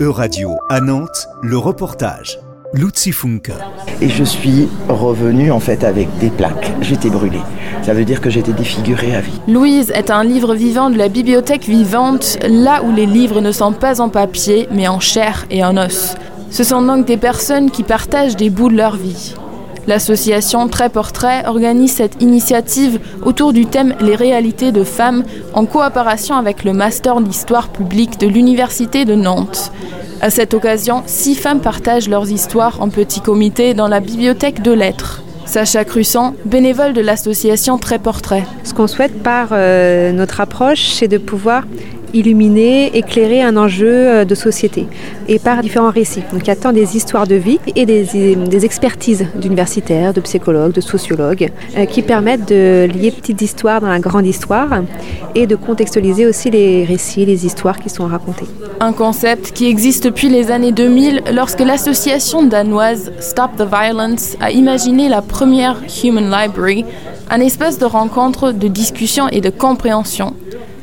E-Radio à Nantes, le reportage. Lutzi Funke. Et je suis revenu en fait avec des plaques. J'étais brûlé. Ça veut dire que j'étais défiguré à vie. Louise est un livre vivant de la bibliothèque vivante, là où les livres ne sont pas en papier, mais en chair et en os. Ce sont donc des personnes qui partagent des bouts de leur vie. L'association Très Portrait organise cette initiative autour du thème Les réalités de femmes en coopération avec le Master d'Histoire publique de l'Université de Nantes. À cette occasion, six femmes partagent leurs histoires en petit comité dans la bibliothèque de lettres. Sacha Crusson, bénévole de l'association Très Portrait. Ce qu'on souhaite par euh, notre approche, c'est de pouvoir illuminer, éclairer un enjeu euh, de société et par différents récits. Donc il y a tant des histoires de vie et des, expertises d'universitaires, de psychologues, de sociologues euh, qui permettent de lier petites histoires dans la grande histoire et de contextualiser aussi les récits, les histoires qui sont racontées. Un concept qui existe depuis les années 2000 lorsque l'association danoise Stop the Violence a imaginé la première Human Library, un espace de rencontre, de discussion et de compréhension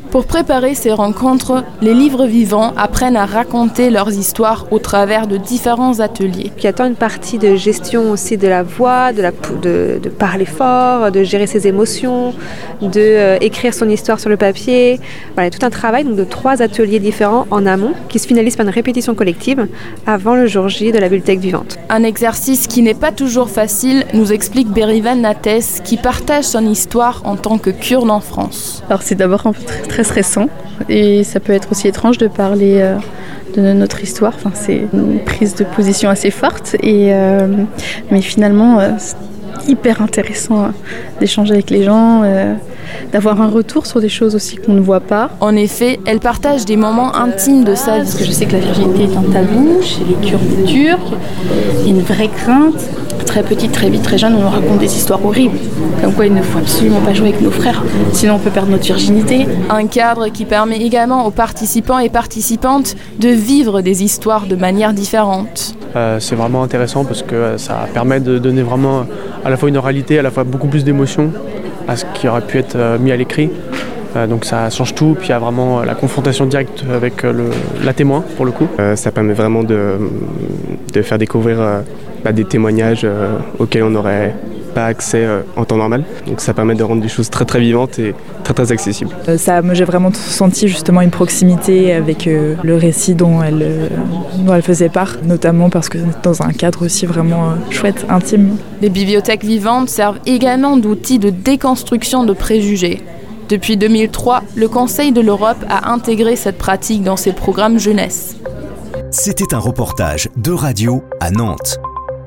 pour préparer ces rencontres, les livres vivants apprennent à raconter leurs histoires au travers de différents ateliers. Il y a tant une partie de gestion aussi de la voix, de, la, de, de parler fort, de gérer ses émotions, de euh, écrire son histoire sur le papier. Voilà, tout un travail donc, de trois ateliers différents en amont qui se finalisent par une répétition collective avant le jour J de la bibliothèque vivante. Un exercice qui n'est pas toujours facile, nous explique Berivan Nates, qui partage son histoire en tant que kurde en France. Alors c'est d'abord un peu très, très stressant et ça peut être aussi étrange de parler euh, de notre histoire. Enfin, c'est une prise de position assez forte, et, euh, mais finalement euh, hyper intéressant euh, d'échanger avec les gens, euh, d'avoir un retour sur des choses aussi qu'on ne voit pas. En effet, elle partage des moments intimes de sa vie. Parce que je sais que la virginité est un tabou chez les Kurdes et Turcs, il y a une vraie crainte. Très petite, très vite, très jeune, on nous raconte des histoires horribles. Comme quoi il ne faut absolument pas jouer avec nos frères, sinon on peut perdre notre virginité. Un cadre qui permet également aux participants et participantes de vivre des histoires de manière différente. Euh, c'est vraiment intéressant parce que ça permet de donner vraiment à la fois une oralité, à la fois beaucoup plus d'émotions à ce qui aurait pu être mis à l'écrit. Euh, donc ça change tout, puis il y a vraiment la confrontation directe avec le, la témoin pour le coup. Euh, ça permet vraiment de, de faire découvrir euh, bah, des témoignages euh, auxquels on n'aurait pas accès euh, en temps normal. Donc ça permet de rendre des choses très très vivantes et très très accessibles. Euh, ça, moi j'ai vraiment senti justement une proximité avec euh, le récit dont elle, euh, dont elle faisait part, notamment parce que dans un cadre aussi vraiment euh, chouette, intime. Les bibliothèques vivantes servent également d'outils de déconstruction de préjugés. Depuis 2003, le Conseil de l'Europe a intégré cette pratique dans ses programmes jeunesse. C'était un reportage de radio à Nantes,